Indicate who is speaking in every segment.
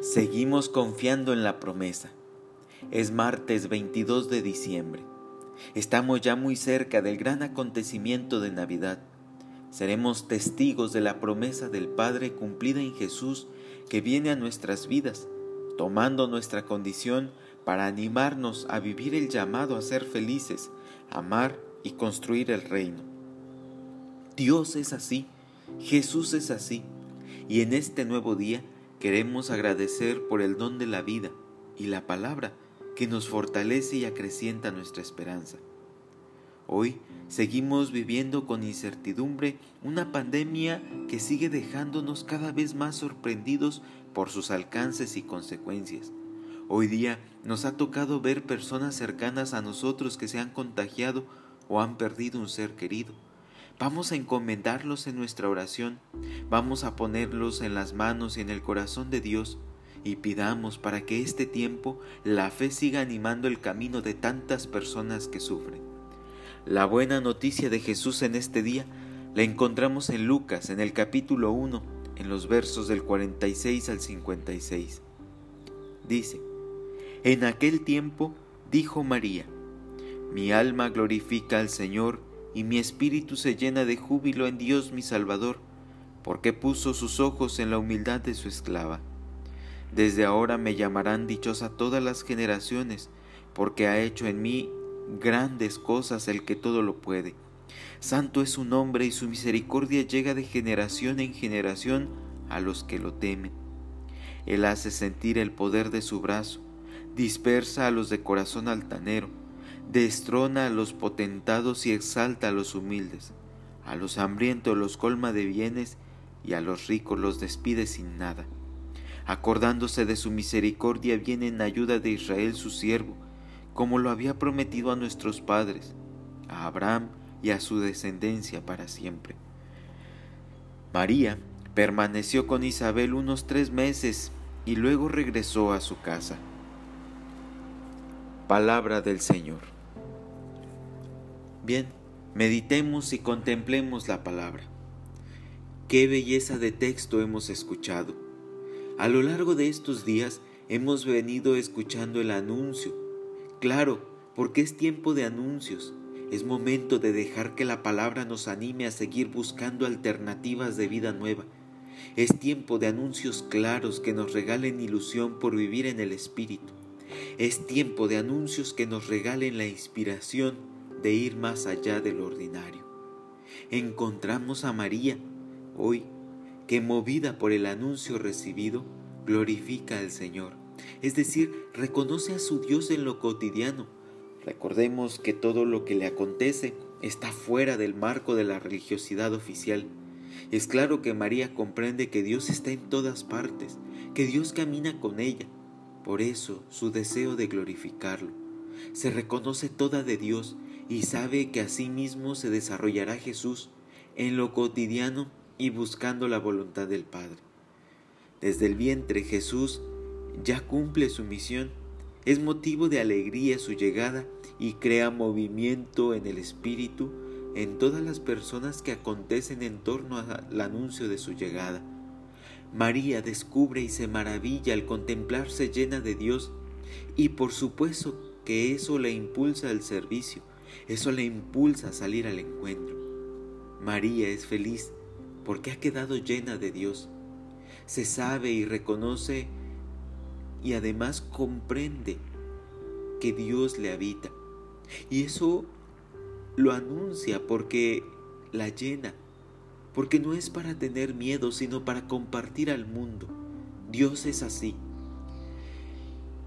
Speaker 1: Seguimos confiando en la promesa. Es martes 22 de diciembre. Estamos ya muy cerca del gran acontecimiento de Navidad. Seremos testigos de la promesa del Padre cumplida en Jesús que viene a nuestras vidas, tomando nuestra condición para animarnos a vivir el llamado a ser felices, amar y construir el reino. Dios es así, Jesús es así, y en este nuevo día queremos agradecer por el don de la vida y la palabra que nos fortalece y acrecienta nuestra esperanza. Hoy seguimos viviendo con incertidumbre una pandemia que sigue dejándonos cada vez más sorprendidos por sus alcances y consecuencias. Hoy día nos ha tocado ver personas cercanas a nosotros que se han contagiado o han perdido un ser querido. Vamos a encomendarlos en nuestra oración, vamos a ponerlos en las manos y en el corazón de Dios y pidamos para que este tiempo la fe siga animando el camino de tantas personas que sufren. La buena noticia de Jesús en este día la encontramos en Lucas en el capítulo 1, en los versos del 46 al 56. Dice, en aquel tiempo dijo María, Mi alma glorifica al Señor, y mi espíritu se llena de júbilo en Dios mi Salvador, porque puso sus ojos en la humildad de su esclava. Desde ahora me llamarán dichosa todas las generaciones, porque ha hecho en mí grandes cosas el que todo lo puede. Santo es su nombre y su misericordia llega de generación en generación a los que lo temen. Él hace sentir el poder de su brazo dispersa a los de corazón altanero, destrona a los potentados y exalta a los humildes, a los hambrientos los colma de bienes y a los ricos los despide sin nada. Acordándose de su misericordia viene en ayuda de Israel su siervo, como lo había prometido a nuestros padres, a Abraham y a su descendencia para siempre. María permaneció con Isabel unos tres meses y luego regresó a su casa. Palabra del Señor. Bien, meditemos y contemplemos la palabra. Qué belleza de texto hemos escuchado. A lo largo de estos días hemos venido escuchando el anuncio. Claro, porque es tiempo de anuncios. Es momento de dejar que la palabra nos anime a seguir buscando alternativas de vida nueva. Es tiempo de anuncios claros que nos regalen ilusión por vivir en el Espíritu. Es tiempo de anuncios que nos regalen la inspiración de ir más allá de lo ordinario. Encontramos a María hoy que movida por el anuncio recibido, glorifica al Señor, es decir, reconoce a su Dios en lo cotidiano. Recordemos que todo lo que le acontece está fuera del marco de la religiosidad oficial. Es claro que María comprende que Dios está en todas partes, que Dios camina con ella, por eso su deseo de glorificarlo. Se reconoce toda de Dios y sabe que así mismo se desarrollará Jesús en lo cotidiano y buscando la voluntad del Padre. Desde el vientre Jesús ya cumple su misión, es motivo de alegría su llegada y crea movimiento en el Espíritu en todas las personas que acontecen en torno al anuncio de su llegada. María descubre y se maravilla al contemplarse llena de Dios y por supuesto que eso le impulsa al servicio, eso le impulsa a salir al encuentro. María es feliz porque ha quedado llena de Dios. Se sabe y reconoce y además comprende que Dios le habita. Y eso lo anuncia porque la llena porque no es para tener miedo, sino para compartir al mundo. Dios es así.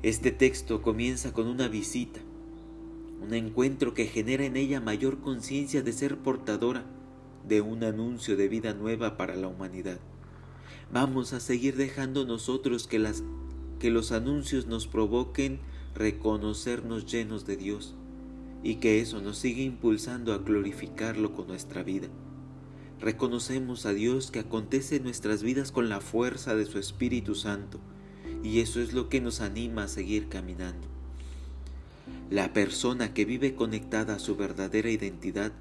Speaker 1: Este texto comienza con una visita, un encuentro que genera en ella mayor conciencia de ser portadora de un anuncio de vida nueva para la humanidad. Vamos a seguir dejando nosotros que, las, que los anuncios nos provoquen reconocernos llenos de Dios y que eso nos siga impulsando a glorificarlo con nuestra vida. Reconocemos a Dios que acontece en nuestras vidas con la fuerza de su Espíritu Santo y eso es lo que nos anima a seguir caminando. La persona que vive conectada a su verdadera identidad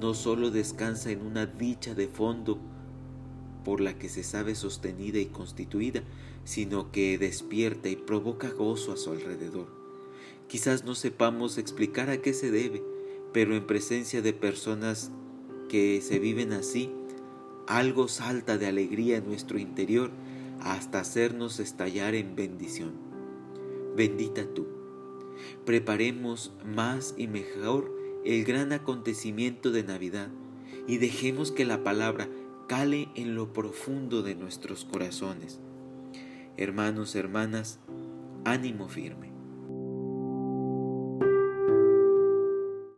Speaker 1: no solo descansa en una dicha de fondo por la que se sabe sostenida y constituida, sino que despierta y provoca gozo a su alrededor. Quizás no sepamos explicar a qué se debe, pero en presencia de personas que se viven así, algo salta de alegría en nuestro interior hasta hacernos estallar en bendición. Bendita tú. Preparemos más y mejor el gran acontecimiento de Navidad y dejemos que la palabra cale en lo profundo de nuestros corazones. Hermanos, hermanas, ánimo firme.